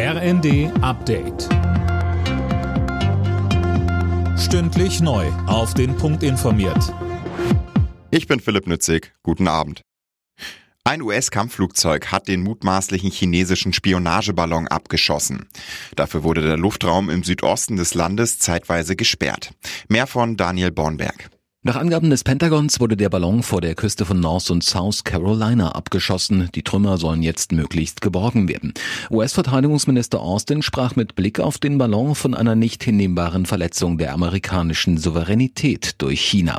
RND Update. Stündlich neu. Auf den Punkt informiert. Ich bin Philipp Nützig. Guten Abend. Ein US-Kampfflugzeug hat den mutmaßlichen chinesischen Spionageballon abgeschossen. Dafür wurde der Luftraum im Südosten des Landes zeitweise gesperrt. Mehr von Daniel Bornberg. Nach Angaben des Pentagons wurde der Ballon vor der Küste von North und South Carolina abgeschossen. Die Trümmer sollen jetzt möglichst geborgen werden. US-Verteidigungsminister Austin sprach mit Blick auf den Ballon von einer nicht hinnehmbaren Verletzung der amerikanischen Souveränität durch China.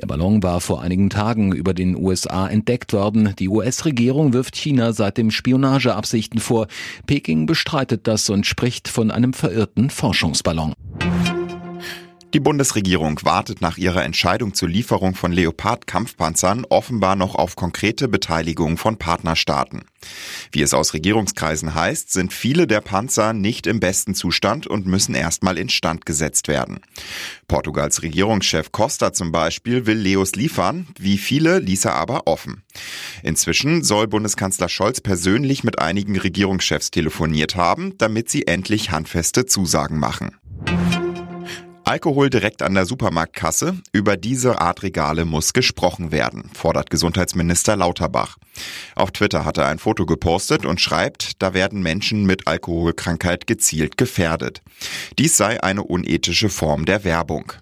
Der Ballon war vor einigen Tagen über den USA entdeckt worden. Die US-Regierung wirft China seitdem Spionageabsichten vor. Peking bestreitet das und spricht von einem verirrten Forschungsballon. Die Bundesregierung wartet nach ihrer Entscheidung zur Lieferung von Leopard-Kampfpanzern offenbar noch auf konkrete Beteiligung von Partnerstaaten. Wie es aus Regierungskreisen heißt, sind viele der Panzer nicht im besten Zustand und müssen erstmal instand gesetzt werden. Portugals Regierungschef Costa zum Beispiel will Leos liefern, wie viele ließ er aber offen. Inzwischen soll Bundeskanzler Scholz persönlich mit einigen Regierungschefs telefoniert haben, damit sie endlich handfeste Zusagen machen. Alkohol direkt an der Supermarktkasse. Über diese Art Regale muss gesprochen werden, fordert Gesundheitsminister Lauterbach. Auf Twitter hat er ein Foto gepostet und schreibt, da werden Menschen mit Alkoholkrankheit gezielt gefährdet. Dies sei eine unethische Form der Werbung.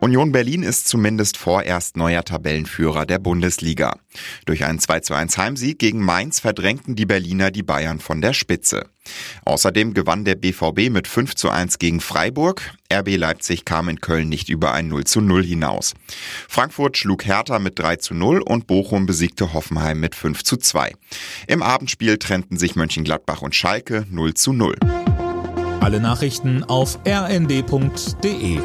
Union Berlin ist zumindest vorerst neuer Tabellenführer der Bundesliga. Durch einen 2 zu 1 Heimsieg gegen Mainz verdrängten die Berliner die Bayern von der Spitze. Außerdem gewann der BVB mit 5 zu 1 gegen Freiburg. RB Leipzig kam in Köln nicht über ein 0 zu 0 hinaus. Frankfurt schlug Hertha mit 3 zu 0 und Bochum besiegte Hoffenheim mit 5 zu 2. Im Abendspiel trennten sich Mönchengladbach und Schalke 0 zu 0. Alle Nachrichten auf rnd.de